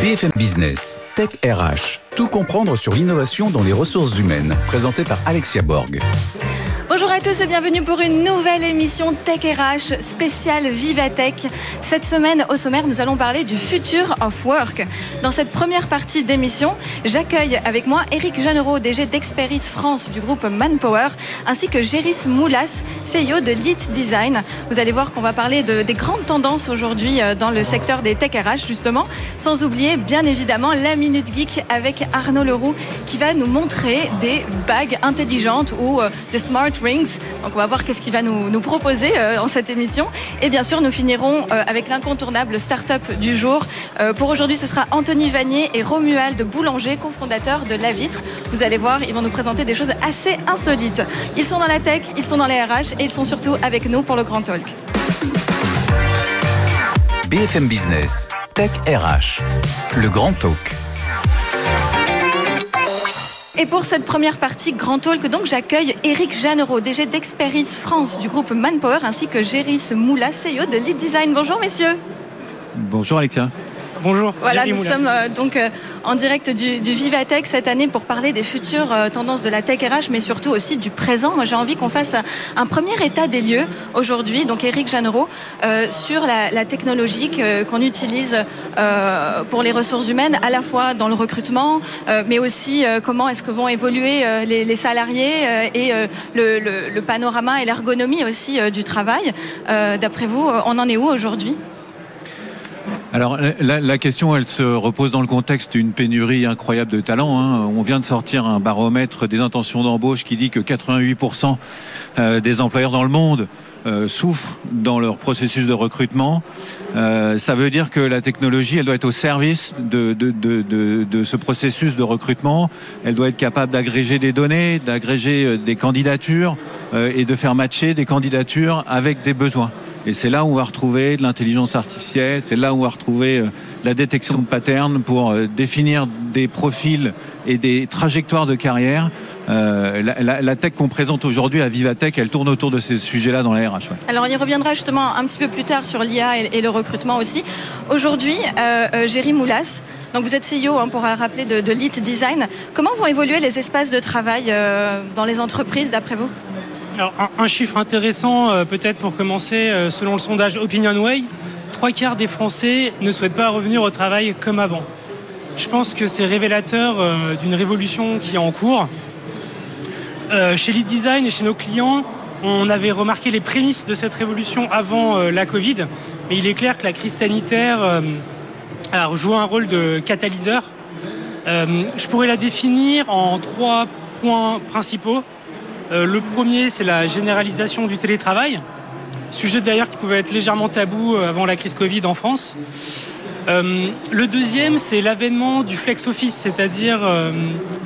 BFM Business, Tech RH, tout comprendre sur l'innovation dans les ressources humaines, présenté par Alexia Borg. Bonjour à tous et bienvenue pour une nouvelle émission Tech RH spéciale Vivatech. Cette semaine, au sommaire, nous allons parler du futur of work. Dans cette première partie d'émission, j'accueille avec moi Eric Jeannero, DG d'Experis France du groupe Manpower, ainsi que Géris Moulas, CEO de Lit Design. Vous allez voir qu'on va parler de, des grandes tendances aujourd'hui euh, dans le secteur des Tech RH, justement, sans oublier bien évidemment la Minute Geek avec Arnaud Leroux qui va nous montrer des bagues intelligentes ou euh, des smart Rings. Donc on va voir qu'est-ce qu'il va nous, proposer euh, en cette émission. Et bien sûr, nous finirons euh, avec l'incontournable start-up du jour. Pour aujourd'hui, ce sera Anthony Vanier et Romuald Boulanger, cofondateurs de La Vitre. Vous allez voir, ils vont nous présenter des choses assez insolites. Ils sont dans la tech, ils sont dans les RH et ils sont surtout avec nous pour le Grand Talk. BFM Business, Tech RH, le grand talk. Et pour cette première partie Grand Talk, donc j'accueille Eric Jeannero, DG d'Experis France du groupe Manpower, ainsi que Géris Moula, CEO de Lead Design. Bonjour messieurs. Bonjour Alexia. Bonjour. Voilà, nous Moulin. sommes euh, donc euh, en direct du, du Vivatech cette année pour parler des futures euh, tendances de la tech RH, mais surtout aussi du présent. Moi, j'ai envie qu'on fasse un, premier état des lieux aujourd'hui, donc Eric Jeannero, euh, sur la, la technologie qu'on utilise pour les ressources humaines, à la fois dans le recrutement, mais aussi comment est-ce que vont évoluer les, les salariés et le, le- le panorama et l'ergonomie aussi du travail. D'après vous, on en est où aujourd'hui? Alors la, question, elle se repose dans le contexte d'une pénurie incroyable de talents. hein. On vient de sortir un baromètre des intentions d'embauche qui dit que 88% euh, des employeurs dans le monde euh, souffrent dans leur processus de recrutement. Euh, ça veut dire que la technologie, elle doit être au service de, ce processus de recrutement. Elle doit être capable d'agréger des données, d'agréger euh, des candidatures et de faire matcher des candidatures avec des besoins. Et c'est là où on va retrouver de l'intelligence artificielle, c'est là où on va retrouver la détection de patterns pour définir des profils et des trajectoires de carrière. Euh, la, la- la tech qu'on présente aujourd'hui à Vivatech, elle tourne autour de ces sujets-là dans la RH. ouais. Alors on y reviendra justement un petit peu plus tard sur l'IA et, et le recrutement aussi. Aujourd'hui, euh, euh, Géry Moulas, donc vous êtes CEO hein, pour euh, rappeler de, de Lead Design. Comment vont évoluer les espaces de travail euh, dans les entreprises d'après vous? Alors, un, un chiffre intéressant, euh, peut-être pour commencer, euh, selon le sondage OpinionWay, trois quarts des Français ne souhaitent pas revenir au travail comme avant. Je pense que c'est révélateur euh, d'une révolution qui est en cours. Euh, chez Lead Design et chez nos clients, on avait remarqué les prémices de cette révolution avant euh, la Covid, mais il est clair que la crise sanitaire a joué un rôle de catalyseur. Je pourrais la définir en trois points principaux. Le premier, c'est la généralisation du télétravail, sujet d'ailleurs qui pouvait être légèrement tabou avant la crise Covid en France. Euh, le deuxième, c'est l'avènement du flex office, c'est-à-dire euh,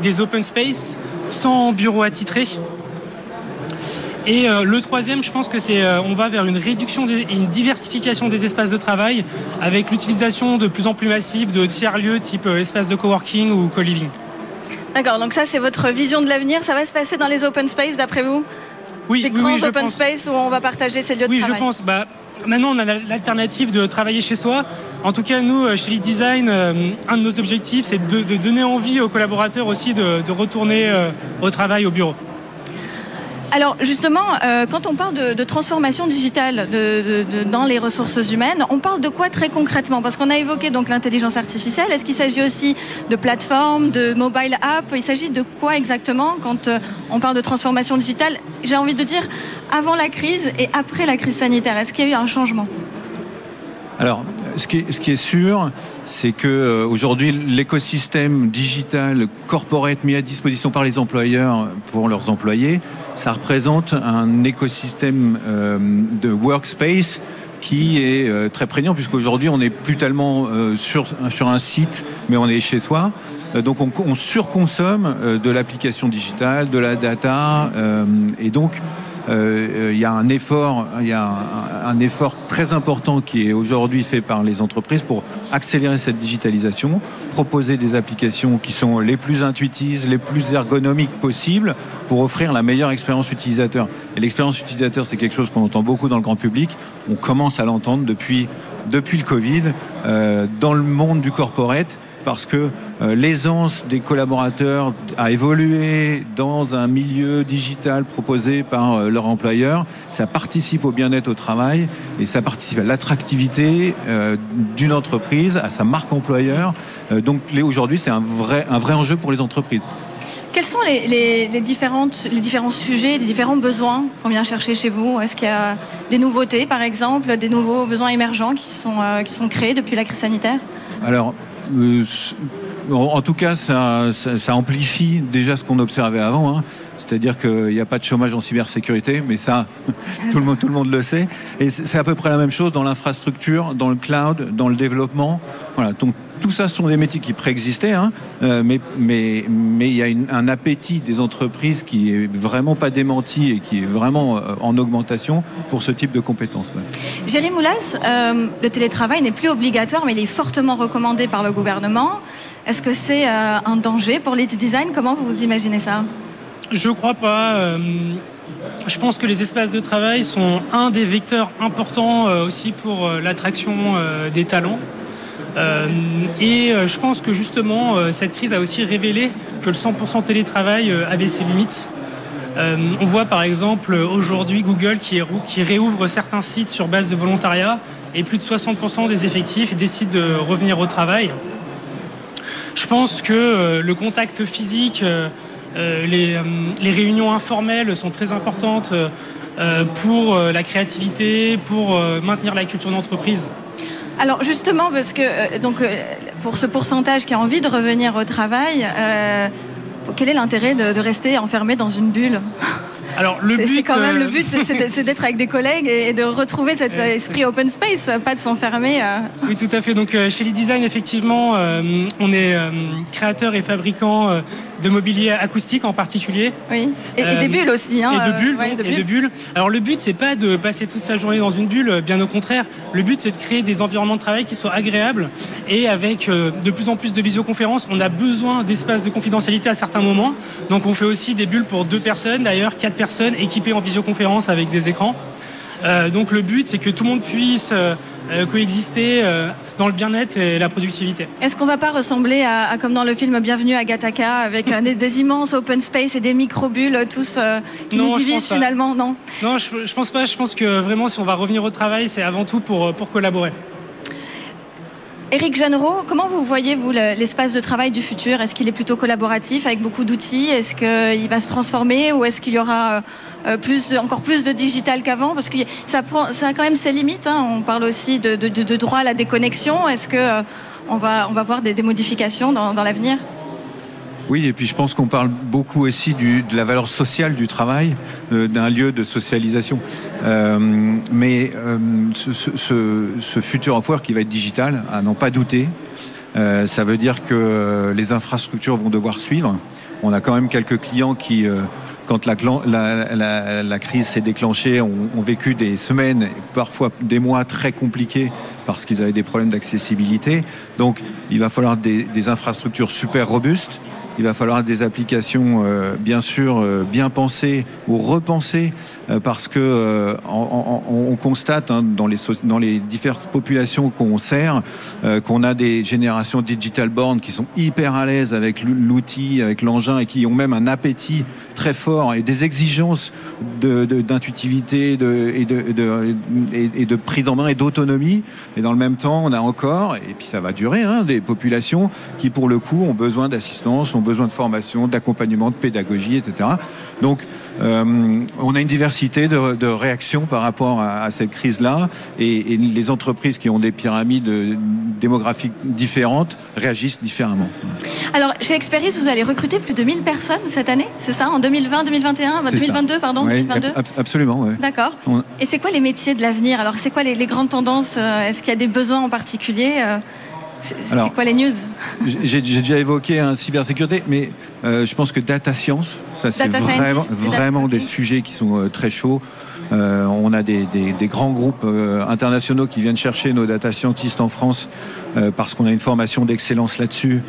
des open space sans bureau attitré. Et euh, le troisième, je pense que c'est on va vers une réduction et une diversification des espaces de travail avec l'utilisation de plus en plus massive de tiers-lieux type espace de coworking ou co-living. D'accord, donc ça c'est votre vision de l'avenir. Ça va se passer dans les open space d'après vous? Oui, Des oui, grands oui, je open pense. space où on va partager ces lieux Oui, de je travail pense. Bah, maintenant, on a l'alternative de travailler chez soi. En tout cas, nous, euh, chez Lead Design, euh, un de nos objectifs, c'est de, donner envie aux collaborateurs aussi de, de retourner euh, au travail, au bureau. Alors justement, euh, quand on parle de, transformation digitale dans les ressources humaines, on parle de quoi très concrètement? Parce qu'on a évoqué donc l'intelligence artificielle. Est-ce qu'il s'agit aussi de plateformes, de mobile app Il s'agit de quoi exactement quand euh, on parle de transformation digitale? J'ai envie de dire avant la crise et après la crise sanitaire. Est-ce qu'il y a eu un changement? Alors, ce qui est, ce qui est sûr, c'est que euh, aujourd'hui l'écosystème digital corporate mis à disposition par les employeurs pour leurs employés, ça représente un écosystème euh, de workspace qui est euh, très prégnant, puisqu'aujourd'hui, on n'est plus tellement euh, sur, sur un site, mais on est chez soi. Donc on, surconsomme de l'application digitale, de la data, et donc il y a un effort, il y a un, effort très important qui est aujourd'hui fait par les entreprises pour accélérer cette digitalisation, proposer des applications qui sont les plus intuitives, les plus ergonomiques possibles pour offrir la meilleure expérience utilisateur. Et l'expérience utilisateur, c'est quelque chose qu'on entend beaucoup dans le grand public. On commence à l'entendre depuis depuis le Covid euh, dans le monde du corporate parce que euh, l'aisance des collaborateurs a évolué dans un milieu digital proposé par euh, leur employeur. Ça participe au bien-être au travail et ça participe à l'attractivité euh, d'une entreprise, à sa marque employeur. donc aujourd'hui, c'est un vrai, un vrai enjeu pour les entreprises. Quels sont les, différentes, les différents sujets, les différents besoins qu'on vient chercher chez vous? Est-ce qu'il y a des nouveautés, par exemple, des nouveaux besoins émergents qui sont, qui sont créés depuis la crise sanitaire? Alors, en tout cas, ça, amplifie déjà ce qu'on observait avant. Hein. C'est-à-dire qu'il n'y a pas de chômage en cybersécurité, mais ça, tout, le monde, le sait. Et c'est à peu près la même chose dans l'infrastructure, dans le cloud, dans le développement. Voilà, donc tout ça sont des métiers qui préexistaient, hein, euh, mais il y a un appétit des entreprises qui est vraiment pas démenti et qui est vraiment euh, en augmentation pour ce type de compétences. Ouais. Jérémy Moulas, euh, le télétravail n'est plus obligatoire, mais il est fortement recommandé par le gouvernement. Est-ce que c'est un danger pour les design? Comment vous imaginez ça? Je crois pas. Je pense que les espaces de travail sont un des vecteurs importants aussi pour l'attraction des talents. Euh, et euh, je pense que justement, euh, cette crise a aussi révélé que le 100% télétravail avait ses limites. on voit par exemple aujourd'hui Google qui, réouvre certains sites sur base de volontariat et plus de 60% des effectifs décident de revenir au travail. Je pense que le contact physique, les, les, réunions informelles sont très importantes pour la créativité, pour maintenir la culture d'entreprise. Alors justement, parce que euh, donc, euh, pour ce pourcentage qui a envie de revenir au travail, euh, quel est l'intérêt de, rester enfermé dans une bulle? Alors le but, c'est quand même le but, c'est d'être avec des collègues et de retrouver cet esprit open space, pas de s'enfermer. Oui, tout à fait. Donc chez les Design, effectivement, on est créateur et fabricant de mobilier acoustique en particulier. Oui. Et, des euh, bulles aussi. Hein, et de bulles. et de bulles. Alors le but, c'est pas de passer toute sa journée dans une bulle, bien au contraire. Le but, c'est de créer des environnements de travail qui soient agréables et avec euh, de plus en plus de visioconférences, on a besoin d'espaces de confidentialité à certains moments. Donc on fait aussi des bulles pour deux personnes, d'ailleurs quatre personnes équipées en visioconférence avec des écrans. Euh, donc le but, c'est que tout le monde puisse coexister dans le bien-être et la productivité. Est-ce qu'on va pas ressembler à, comme dans le film Bienvenue à Gattaca avec euh, des, immenses open space et des micro-bulles tous euh, qui nous divisent finalement Non, non je, je pense pas. Je pense que vraiment si on va revenir au travail, c'est avant tout pour, pour collaborer. Éric Jeanneret, comment vous voyez, vous, l'espace de travail du futur? Est-ce qu'il est plutôt collaboratif avec beaucoup d'outils? Est-ce qu'il va se transformer ou est-ce qu'il y aura euh, plus, encore plus de digital qu'avant? Parce que ça a quand même ses limites. Hein. On parle aussi de, droit à la déconnexion. Est-ce qu'on euh, va, on va voir des, modifications dans l'avenir? Oui, et puis je pense qu'on parle beaucoup aussi de la valeur sociale du travail, euh, d'un lieu de socialisation. Euh, mais euh, ce, futur of work qui va être digital, à n'en pas douter, ça veut dire que les infrastructures vont devoir suivre. On a quand même quelques clients qui, quand la, crise s'est déclenchée, ont, vécu des semaines, parfois des mois très compliqués parce qu'ils avaient des problèmes d'accessibilité. Donc il va falloir des infrastructures super robustes il va falloir des applications, euh, bien sûr, euh, bien pensées ou repensées, euh, parce que on, constate hein, dans, les, dans les diverses populations qu'on sert qu'on a des générations digital born qui sont hyper à l'aise avec l'outil, avec l'engin et qui ont même un appétit très fort et des exigences d'intuitivité de, et, de, et, de prise en main et d'autonomie. Et dans le même temps, on a encore, et puis ça va durer, hein, des populations qui, pour le coup, ont besoin d'assistance, ont besoin de formation, d'accompagnement, de pédagogie, etc. Donc, euh, on a une diversité de, réactions par rapport à, cette crise-là, et, les entreprises qui ont des pyramides démographiques différentes réagissent différemment. Alors, chez Experis, vous allez recruter plus de 1000 personnes cette année, c'est ça En 2020, 2021, 2022, pardon, 2022 Absolument, oui. D'accord. Et c'est quoi les métiers de l'avenir? Alors, c'est quoi les, les, grandes tendances? Est-ce qu'il y a des besoins en particulier? C'est quoi les news J'ai déjà évoqué un cybersécurité, mais euh, je pense que data science, ça c'est vraiment, vraiment des sujets qui sont euh, très chauds. Euh, on a des, grands groupes internationaux qui viennent chercher nos data scientists en France parce qu'on a une formation d'excellence là-dessus.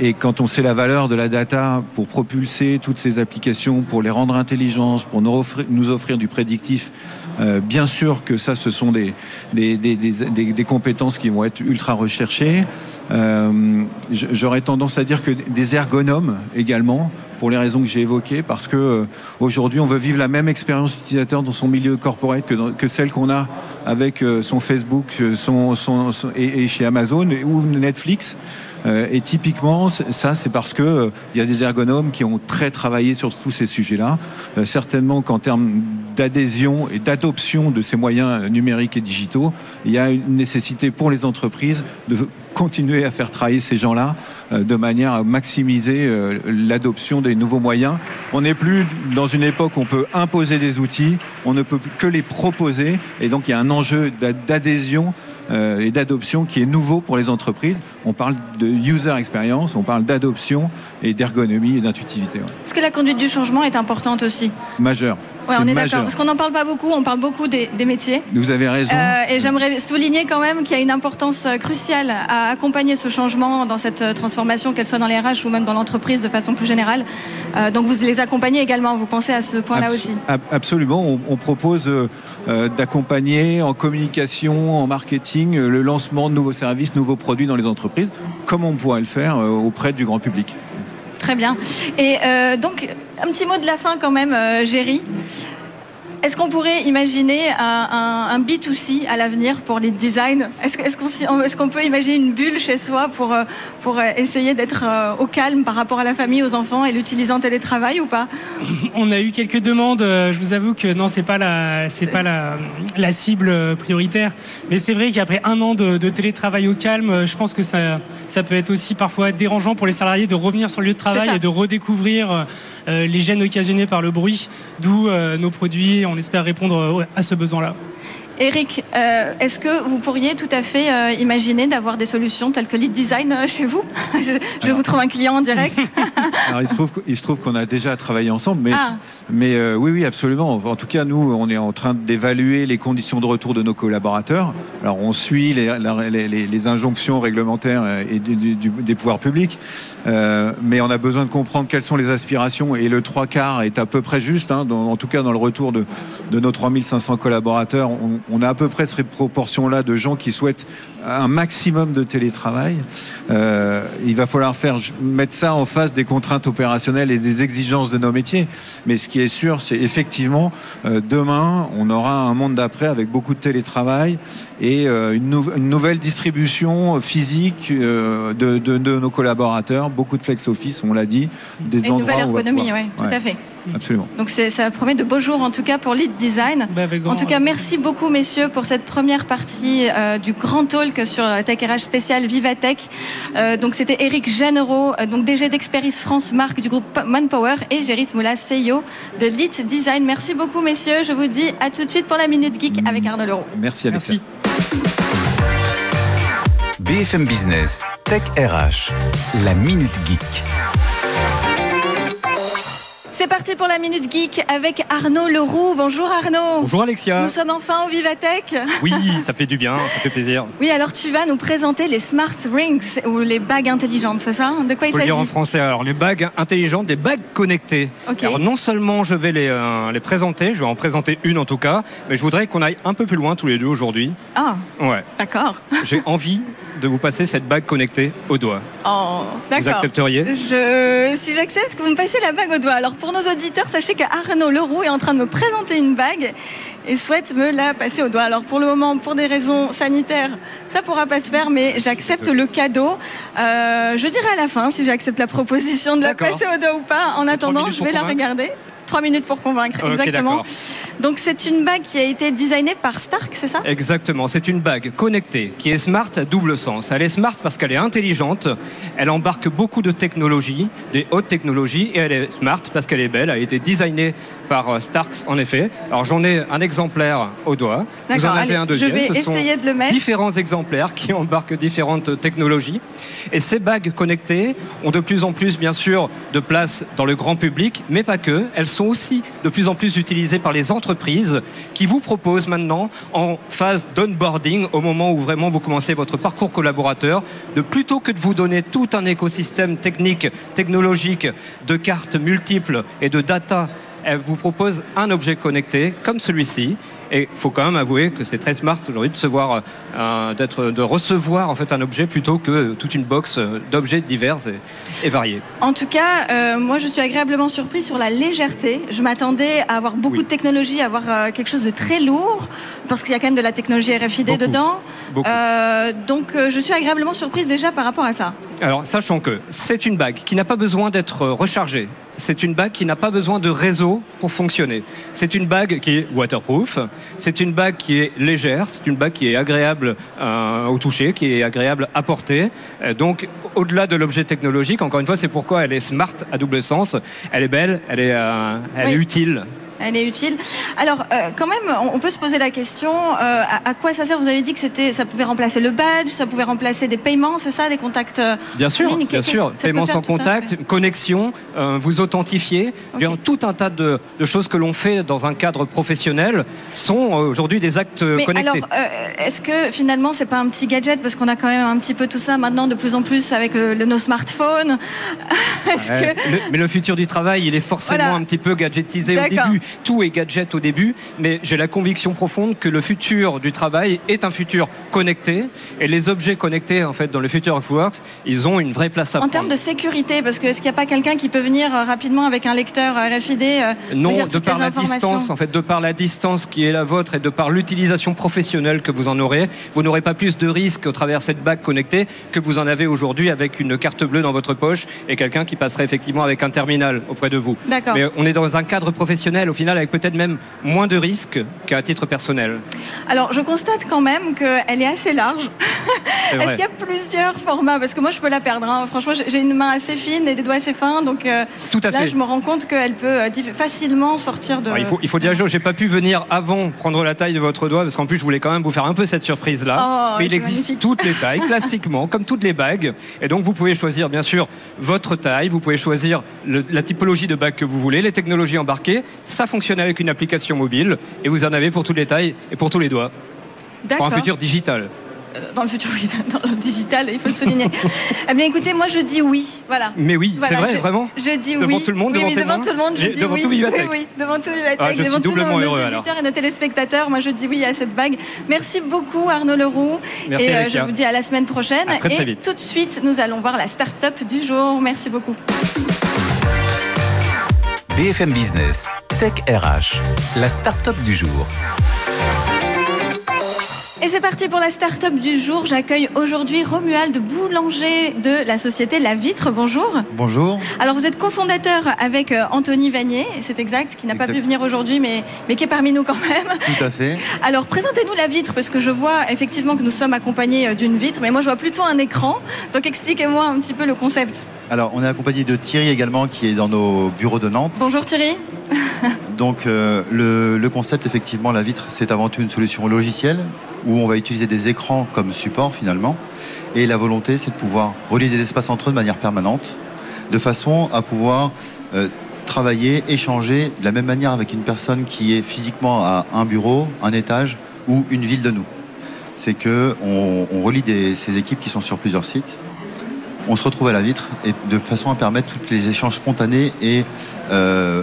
et quand on sait la valeur de la data pour propulser toutes ces applications, pour les rendre intelligentes, pour nous offrir, du prédictif, euh, bien sûr que ça, ce sont des, compétences qui vont être ultra recherchées. Euh, j'aurais tendance à dire que des ergonomes également, pour les raisons que j'ai évoquées, parce que euh, aujourd'hui, on veut vivre la même expérience utilisateur dans son milieu corporate que, celle qu'on a avec son Facebook son, et, chez Amazon ou Netflix. Euh, et typiquement, ça, c'est parce que euh, il y a des ergonomes qui ont très travaillé sur tous ces sujets-là. Euh, certainement qu'en termes d'adhésion et d'adoption de ces moyens numériques et digitaux, il y a une nécessité pour les entreprises de continuer à faire travailler ces gens-là de manière à maximiser l'adoption des nouveaux moyens. On n'est plus dans une époque où on peut imposer des outils, on ne peut que les proposer, et donc il y a un enjeu d'adhésion euh, et d'adoption qui est nouveau pour les entreprises. On parle de user experience, on parle d'adoption et d'ergonomie et d'intuitivité. Est-ce que la conduite du changement est importante aussi? Majeure. Oui, on est d'accord. Parce qu'on n'en parle pas beaucoup, on parle beaucoup des, métiers. Vous avez raison. Euh, et j'aimerais souligner quand même qu'il y a une importance euh, cruciale à accompagner ce changement dans cette euh, transformation, qu'elle soit dans les RH ou même dans l'entreprise de façon plus générale. donc vous les accompagnez également, vous pensez à ce point-là aussi Absolument. On, propose d'accompagner en communication, en marketing, le lancement de nouveaux services, nouveaux produits dans les entreprises, comme on pourrait le faire auprès du grand public. Très bien. Et donc, un petit mot de la fin quand même, euh, Géry. Est-ce qu'on pourrait imaginer un, un, B2C à l'avenir pour les designs? Est-ce qu'on peut imaginer une bulle chez soi pour, euh, pour euh, essayer d'être au calme par rapport à la famille, aux enfants et l'utiliser en télétravail ou pas? On a eu quelques demandes. Je vous avoue que non, c'est pas la, c'est pas la, la, cible prioritaire. Mais c'est vrai qu'après un an de, télétravail au calme, je pense que ça, ça peut être aussi parfois dérangeant pour les salariés de revenir sur le lieu de travail et de redécouvrir les gènes occasionnés par le bruit, d'où nos produits on espère répondre euh, à ce besoin-là. Eric, euh, est-ce que vous pourriez tout à fait euh, imaginer d'avoir des solutions telles que Lead Design chez vous Je, vous trouve un client en direct. Alors, il se trouve, qu'on a déjà travaillé ensemble, mais, ah. mais oui, oui, absolument. En tout cas, nous, on est en train d'évaluer les conditions de retour de nos collaborateurs. Alors, on suit les, les, injonctions réglementaires et des pouvoirs publics, mais on a besoin de comprendre quelles sont les aspirations et le trois quarts est à peu près juste, hein, en tout cas dans le retour de, de nos 3500 collaborateurs. On, on a à peu près cette proportion-là de gens qui souhaitent un maximum de télétravail. Euh, il va falloir faire mettre ça en face des contraintes opérationnelles et des exigences de nos métiers. Mais ce qui est sûr, c'est effectivement euh, demain, on aura un monde d'après avec beaucoup de télétravail et euh, une, nouvelle distribution physique de, nos collaborateurs, beaucoup de flex office, on l'a dit, des et endroits une nouvelle ergonomie, oui, tout à fait. Absolument. Donc ça promet de beaux jours en tout cas pour Lead Design. Bah, en tout cas, merci beaucoup messieurs pour cette première partie du grand talk sur Tech RH spécial Vivatech. Euh, donc c'était Eric Genero, euh, donc DG d'Experis France, marque du groupe Manpower, et Géris Moula, CEO de Lit Design. Merci beaucoup messieurs. Je vous dis à tout de suite pour la Minute Geek avec Arnaud Leroux. Merci Alexia. BFM Business, Tech RH, la Minute Geek. C'est parti pour la Minute Geek avec Arnaud Leroux. Bonjour Arnaud. Bonjour Alexia. Nous sommes enfin au Vivatech. Oui, ça fait du bien, ça fait plaisir. Oui, alors tu vas nous présenter les Smart Rings ou les bagues intelligentes, c'est ça De quoi il s'agit dire en français. Alors les bagues intelligentes, des bagues connectées. Alors non seulement je vais les, euh, les présenter, je vais en présenter une en tout cas, mais je voudrais qu'on aille un peu plus loin tous les deux aujourd'hui. Ah. Ouais. D'accord. J'ai envie de vous passer cette bague connectée au doigt. Oh, d'accord. Vous accepteriez? Je... Si j'accepte que vous me passiez la bague au doigt. Alors pour pour nos auditeurs, sachez qu'Arnaud Leroux est en train de me présenter une bague et souhaite me la passer au doigt. Alors pour le moment, pour des raisons sanitaires, ça pourra pas se faire, mais j'accepte le cadeau. Euh, je dirai à la fin si j'accepte la proposition de la passer au doigt ou pas. En attendant, je vais la regarder. Trois minutes pour convaincre, exactement. Donc c'est une bague qui a été designée par Stark, c'est ça? Exactement, c'est une bague connectée qui est smart à double sens. Elle est smart parce qu'elle est intelligente, elle embarque beaucoup de technologies, des hautes technologies, et elle est smart parce qu'elle est belle. Elle a été designée par euh, Stark en effet. Alors j'en ai un exemplaire au doigt. Vous en avez un deuxième. Je vais essayer de le mettre. Différents exemplaires qui embarquent différentes technologies. Et ces bagues connectées ont de plus en plus, bien sûr, de place dans le grand public, mais pas que. Elles sont aussi de plus en plus utilisées par les entreprises qui vous proposent maintenant, en phase d'onboarding, au moment où vraiment vous commencez votre parcours collaborateur, de plutôt que de vous donner tout un écosystème technique, technologique, de cartes multiples et de data elle vous propose un objet connecté comme celui-ci. Et il faut quand même avouer que c'est très smart aujourd'hui de, se voir, euh, d'être, de recevoir en fait un objet plutôt que toute une box d'objets divers et, variés. En tout cas, euh, moi je suis agréablement surpris sur la légèreté. Je m'attendais à avoir beaucoup de technologie, à avoir euh, quelque chose de très lourd, parce qu'il y a quand même de la technologie RFID dedans. donc je suis agréablement surprise déjà par rapport à ça. Alors sachant que c'est une bague qui n'a pas besoin d'être rechargée c'est une bague qui n'a pas besoin de réseau pour fonctionner. C'est une bague qui est waterproof, c'est une bague qui est légère, c'est une bague qui est agréable euh, au toucher, qui est agréable à porter. Euh, donc, au-delà de l'objet technologique, encore une fois, c'est pourquoi elle est smart à double sens. Elle est belle, elle est, euh, elle est utile elle est utile. Alors, euh, quand même, on peut se poser la question euh, à, quoi ça sert? Vous avez dit que c'était, ça pouvait remplacer le badge, ça pouvait remplacer des paiements, c'est ça, des contacts euh, Bien sûr, bien sûr. Paiement sans contact, connexion, vous authentifier. Bien, tout un tas de, choses que l'on fait dans un cadre professionnel sont aujourd'hui des actes Mais connectés. Alors, est-ce que finalement, c'est pas un petit gadget? Parce qu'on a quand même un petit peu tout ça maintenant de plus en plus avec nos smartphones. mais le futur du travail, il est forcément un petit peu gadgetisé au début tout est gadget au début, mais j'ai la conviction profonde que le futur du travail est un futur connecté et les objets connectés en fait dans le futur of works, ils ont une vraie place à prendre. En termes de sécurité, parce que est-ce qu'il n'y a pas quelqu'un qui peut venir euh, rapidement avec un lecteur euh, RFID euh, Non, de par la distance, en fait, de par la distance qui est la vôtre et de par l'utilisation professionnelle que vous en aurez, vous n'aurez pas plus de risques au travers cette bague connectée que vous en avez aujourd'hui avec une carte bleue dans votre poche et quelqu'un qui passerait effectivement avec un terminal auprès de vous. D'accord. Mais on est dans un cadre professionnel au avec peut-être même moins de risques qu'à titre personnel. Alors, je constate quand même qu'elle est assez large. Est-ce qu'il y a plusieurs formats? Parce que moi, je peux la perdre. Hein. Franchement, j'ai une main assez fine et des doigts assez fins. Donc euh, Tout à là, je me rends compte qu'elle peut euh, facilement sortir de. il, faut, il faut dire, j'ai pas pu venir avant prendre la taille de votre doigt parce qu'en plus, je voulais quand même vous faire un peu cette surprise-là. Oh, Mais il existe toutes les tailles, classiquement, comme toutes les bagues. Et donc, vous pouvez choisir, bien sûr, votre taille. Vous pouvez choisir la typologie de bague que vous voulez, les technologies embarquées. Ça fonctionne avec une application mobile et vous en avez pour toutes les tailles et pour tous les doigts. Pour un futur digital euh, dans le futur dans le digital, il faut le souligner. eh bien, écoutez, moi je dis oui, voilà. Mais oui, c'est vrai, vraiment. Je dis oui. Devant tout le monde, oui, devant, tout le monde, je dis devant oui. Tout oui, oui, devant tout Vivatech, ah, devant tous nos, heureux, auditeurs et nos téléspectateurs, moi je dis oui à cette bague. Merci beaucoup Arnaud Leroux. Merci, et euh, je vous dis à la semaine prochaine. très, très et vite. tout de suite, nous allons voir la start-up du jour. Merci beaucoup. BFM Business, Tech RH, la start-up du jour. Et c'est parti pour la start-up du jour. J'accueille aujourd'hui Romuald Boulanger de la société La Vitre. Bonjour. Bonjour. Alors vous êtes cofondateur avec euh, Anthony Vanier, c'est exact, qui n'a pas pu venir aujourd'hui mais, mais qui est parmi nous quand même. Tout à fait. Alors présentez-nous La Vitre parce que je vois effectivement que nous sommes accompagnés euh, d'une vitre, mais moi je vois plutôt un écran. Donc expliquez-moi un petit peu le concept. Alors on est accompagné de Thierry également qui est dans nos bureaux de Nantes. Bonjour Thierry. Donc euh, le, le concept effectivement La Vitre c'est avant tout une solution logicielle où on va utiliser des écrans comme support finalement. Et la volonté, c'est de pouvoir relier des espaces entre eux de manière permanente, de façon à pouvoir euh, travailler, échanger de la même manière avec une personne qui est physiquement à un bureau, un étage ou une ville de nous. C'est que on, relie ces équipes qui sont sur plusieurs sites. On se retrouve à la vitre et de façon à permettre tous les échanges spontanés et euh,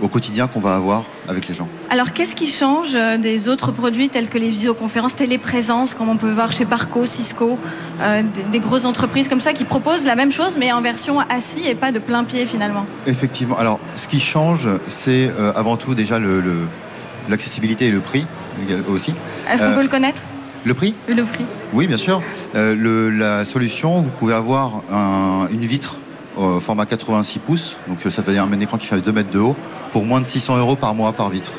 au quotidien qu'on va avoir avec les gens. Alors, qu'est-ce qui change euh, des autres produits tels que les visioconférences téléprésence, comme on peut voir chez Parco, Cisco, euh, des, des, grosses entreprises comme ça qui proposent la même chose mais en version assis et pas de plein pied finalement? Effectivement. Alors, ce qui change, c'est euh, avant tout déjà l'accessibilité le, et le prix aussi. Est-ce qu'on peut le connaître? le prix? Le prix. Oui, bien sûr. le, la solution, vous pouvez avoir un, une vitre format 86 pouces, donc ça veut dire un écran qui fait 2 mètres de haut, pour moins de 600 euros par mois par vitre.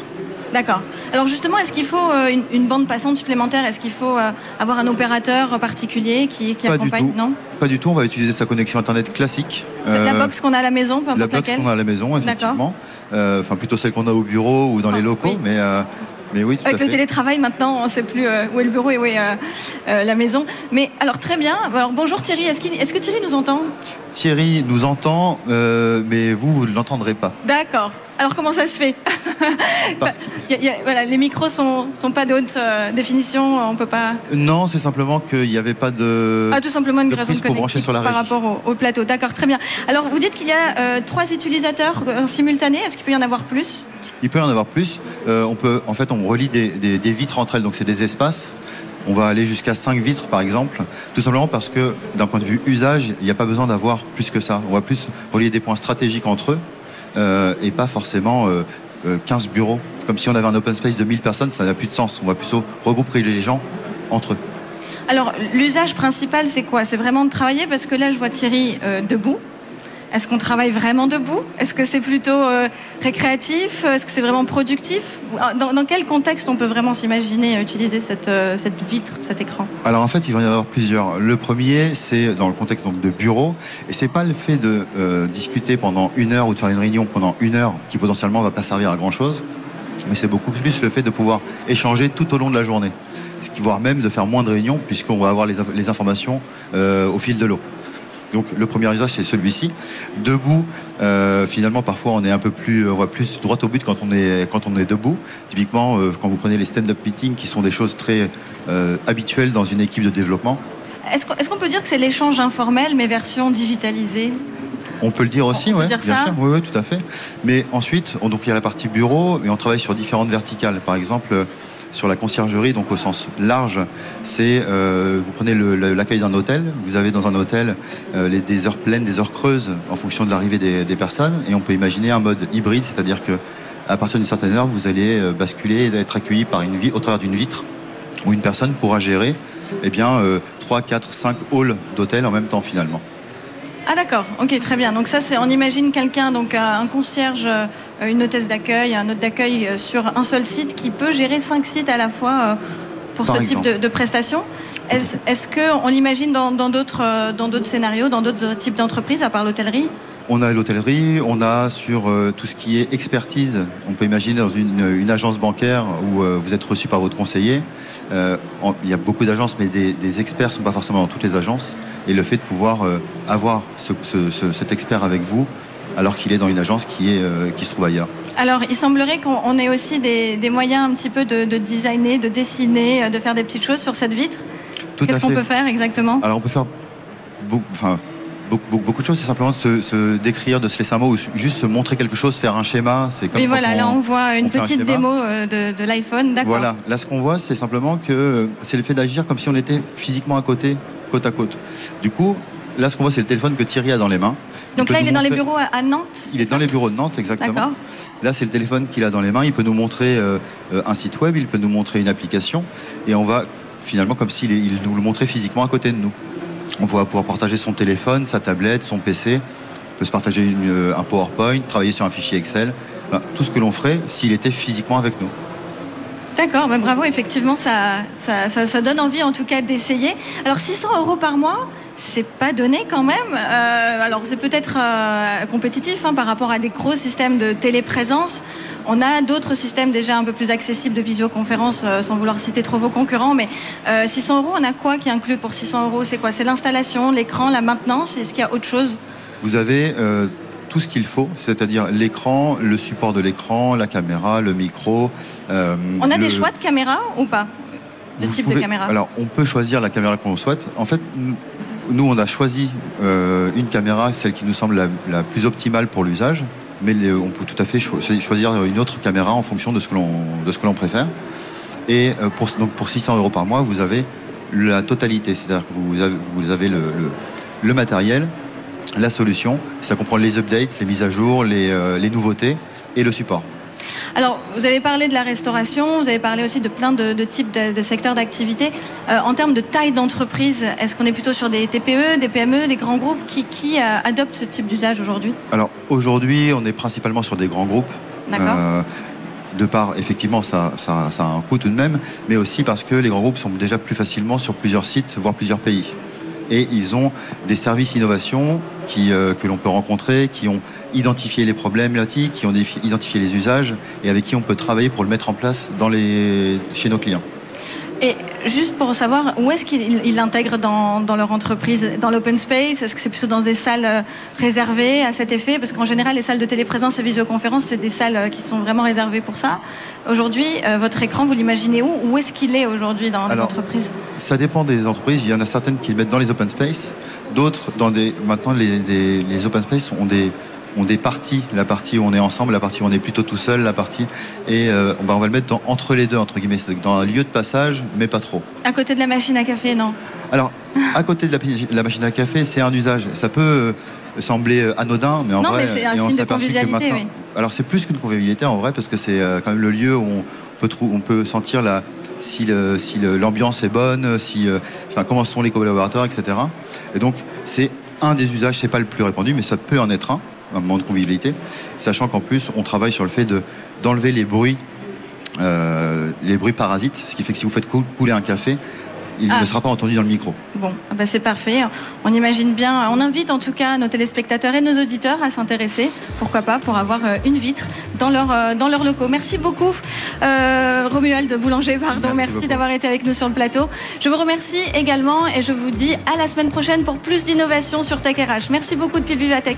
D'accord. Alors justement, est-ce qu'il faut euh, une, une, bande passante supplémentaire? Est-ce qu'il faut euh, avoir un opérateur particulier qui, accompagne? Non? Pas du tout. On va utiliser sa connexion Internet classique. C'est euh, la box qu'on a à la maison, peu La box qu'on a à la maison, effectivement. Euh, enfin, plutôt celle qu'on a au bureau ou dans les locaux, oui. mais. Mais oui, tout Avec à le télétravail maintenant, on ne sait plus euh, où est le bureau et où est euh, euh, la maison. Mais alors très bien. Alors bonjour Thierry, est-ce est-ce que Thierry nous entend? Thierry nous entend, euh, mais vous, vous ne l'entendrez pas. D'accord. Alors comment ça se fait? Parce Il y a- il y a- voilà, Les micros sont, sont pas de haute euh, définition, on peut pas. Non, c'est simplement qu'il n'y avait pas de. Ah, tout simplement une de raison pour brancher sur la par régie. rapport au, au plateau. D'accord, très bien. Alors vous dites qu'il y a euh, trois utilisateurs simultanés. Est-ce qu'il peut y en avoir plus? Il peut y en avoir plus. Euh, on peut, en fait, on relie des, vitres entre elles, donc c'est des espaces. On va aller jusqu'à 5 vitres, par exemple, tout simplement parce que, d'un point de vue usage, il n'y a pas besoin d'avoir plus que ça. On va plus relier des points stratégiques entre eux euh, et pas forcément euh, euh, 15 bureaux. Comme si on avait un open space de 1000 personnes, ça n'a plus de sens. On va plutôt regrouper les gens entre eux. Alors l'usage principal, c'est quoi? C'est vraiment de travailler? Parce que là, je vois Thierry debout. Est-ce qu'on travaille vraiment debout? Est-ce que c'est plutôt euh, récréatif? Est-ce que c'est vraiment productif? Dans, quel contexte on peut vraiment s'imaginer utiliser cette, euh, cette vitre, cet écran? Alors en fait, il va y en avoir plusieurs. Le premier, c'est dans le contexte de bureau, et c'est pas le fait de euh, discuter pendant une heure ou de faire une réunion pendant une heure qui potentiellement va pas servir à grand chose, mais c'est beaucoup plus le fait de pouvoir échanger tout au long de la journée, voire même de faire moins de réunions puisqu'on va avoir les, inf- les informations au fil de l'eau. Donc le premier usage c'est celui-ci. Debout, euh, finalement parfois on est un peu plus, on va plus droit au but quand on est quand on est debout. Typiquement euh, quand vous prenez les stand-up meetings qui sont des choses très euh, habituelles dans une équipe de développement. Est-ce qu'on peut dire que c'est l'échange informel mais version digitalisée? On peut le dire aussi, On peut ouais, dire bien ça? sûr. Oui, oui, tout à fait. Mais ensuite, on- donc il y a la partie bureau, mais on travaille sur différentes verticales. Par exemple, sur la conciergerie, donc au sens large, c'est euh, vous prenez l'accueil d'un hôtel. Vous avez dans un hôtel euh, des heures pleines, des heures creuses en fonction de l'arrivée des, personnes, et on peut imaginer un mode hybride, c'est-à-dire que à partir d'une certaine heure, vous allez euh, basculer et être accueilli par une au travers d'une vitre où une personne pourra gérer eh bien, euh, 3, 4, 5 halls d'hôtel en même temps finalement. Ah d'accord, ok très bien. Donc ça c'est on imagine quelqu'un donc un concierge, une hôtesse d'accueil, un hôte d'accueil euh, sur un seul site qui peut gérer cinq sites à la fois euh, pour Par ce type de, de prestations. Est-ce est-ce que on l'imagine dans d'autres euh, dans d'autres scénarios, dans d'autres types d'entreprises à part l'hôtellerie? On a l'hôtellerie, on a sur euh, tout ce qui est expertise. On peut imaginer dans une, une agence bancaire où euh, vous êtes reçu par votre conseiller. Euh, en- il y a beaucoup d'agences, mais des, des experts ne sont pas forcément dans toutes les agences. Et le fait de pouvoir euh, avoir ce- ce- ce- cet expert avec vous, alors qu'il est dans une agence qui, est, euh, qui se trouve ailleurs. Alors il semblerait qu'on on ait aussi des, des moyens un petit peu de, de designer, de dessiner, euh, de faire des petites choses sur cette vitre. Tout à Qu'est-ce qu'on peut faire exactement? Alors on peut faire beaucoup, enfin, beaucoup, beaucoup- de choses. C'est simplement de se, se décrire, de se laisser un mot ou juste se montrer quelque chose, faire un schéma. C'est comme quand voilà, on- là on voit une on fait un petite démo euh, de, de l'iPhone, d'accord. Voilà, là ce qu'on voit, c'est simplement que c'est le fait d'agir comme si on était physiquement à côté, côte à côte. Du coup, là ce qu'on voit, c'est le téléphone que Thierry a dans les mains. Donc là il est dans les bureaux à Nantes Il est dans les bureaux de Nantes, exactement. D'accord. Là, c'est le téléphone qu'il a dans les mains. Il peut nous montrer euh, euh, un site web, il peut nous montrer une application, et on va finalement comme s'il il nous le montrait physiquement à côté de nous. On va pouvoir partager son téléphone, sa tablette, son PC. On peut se partager une, euh, un PowerPoint, travailler sur un fichier Excel. Enfin, tout ce que l'on ferait s'il était physiquement avec nous. D'accord, bah bravo, effectivement, ça, ça, ça, ça donne envie en tout cas d'essayer. Alors 600 euros par mois, c'est pas donné quand même. Euh, alors c'est peut-être euh, compétitif hein, par rapport à des gros systèmes de téléprésence. On a d'autres systèmes déjà un peu plus accessibles de visioconférence, euh, sans vouloir citer trop vos concurrents. Mais euh, 600 euros, on a quoi qui est inclus pour 600 euros? C'est quoi? C'est l'installation, l'écran, la maintenance? Est-ce qu'il y a autre chose? Vous avez tout ce qu'il faut, c'est-à-dire l'écran, le support de l'écran, la caméra, le micro. On a le- des choix de caméra ou pas? De type de caméra? Alors, on peut choisir la caméra qu'on souhaite. En fait, nous- on a choisi euh, une caméra, celle qui nous semble la, plus optimale pour l'usage. mais on peut tout à fait choisir une autre caméra en fonction de ce que l'on préfère. Et pour, donc pour 600 euros par mois, vous avez la totalité, c'est-à-dire que vous avez, le, matériel, la solution, ça comprend les updates, les mises à jour, les, les nouveautés et le support. Alors, vous avez parlé de la restauration, vous avez parlé aussi de plein de, types de, secteurs d'activité. Euh, en termes de taille d'entreprise, est-ce qu'on est plutôt sur des TPE, des PME, des grands groupes? Qui, qui euh, adoptent ce type d'usage aujourd'hui? Alors, aujourd'hui, on est principalement sur des grands groupes. D'accord. Euh, de part, effectivement, ça, ça, a un coût tout de même, mais aussi parce que les grands groupes sont déjà plus facilement sur plusieurs sites, voire plusieurs pays et ils ont des services innovation qui, euh, que l'on peut rencontrer, qui ont identifié les problématiques, qui ont identifié les usages et avec qui on peut travailler pour le mettre en place dans les, chez nos clients. Et juste pour savoir, où est-ce qu'ils l'intègrent dans, dans, leur entreprise Dans l'open space? Est-ce que c'est plutôt dans des salles euh, réservées à cet effet? Parce qu'en général, les salles de téléprésence et visioconférence, c'est des salles euh, qui sont vraiment réservées pour ça. Aujourd'hui, euh, votre écran, vous l'imaginez où? Où est-ce qu'il est aujourd'hui dans les entreprises? Ça dépend des entreprises. Il y en a certaines qui le mettent dans les open space, d'autres dans des. Maintenant, les, les open space ont des ont des parties, la partie où on est ensemble, la partie où on est plutôt tout seul, la partie et euh, on va le mettre entre les deux entre guillemets, dans un lieu de passage, mais pas trop. À côté de la machine à café, non? Alors, à côté de la, machine à café, c'est un usage. Ça peut euh, sembler euh, anodin, mais en non, vrai, mais c'est un signe de convivialité. Oui. Alors c'est plus qu'une convivialité en vrai, parce que c'est quand même le lieu où on peut, on peut sentir la, si l'ambiance si est bonne, si, enfin, comment sont les collaborateurs, etc. Et donc c'est un des usages, c'est pas le plus répandu, mais ça peut en être un un moment de convivialité, sachant qu'en plus on travaille sur le fait de, d'enlever les bruits, euh, les bruits parasites, ce qui fait que si vous faites couler un café, il ah. ne sera pas entendu dans le micro. Bon, ah bah c'est parfait. On imagine bien, on invite en tout cas nos téléspectateurs et nos auditeurs à s'intéresser, pourquoi pas, pour avoir euh, une vitre dans leur, euh, dans leurs locaux. Merci beaucoup, euh, Romuald Boulanger, pardon. Merci, d'avoir été avec nous sur le plateau. Je vous remercie également et je vous dis à la semaine prochaine pour plus d'innovation sur Tech RH. Merci beaucoup depuis Vivatech.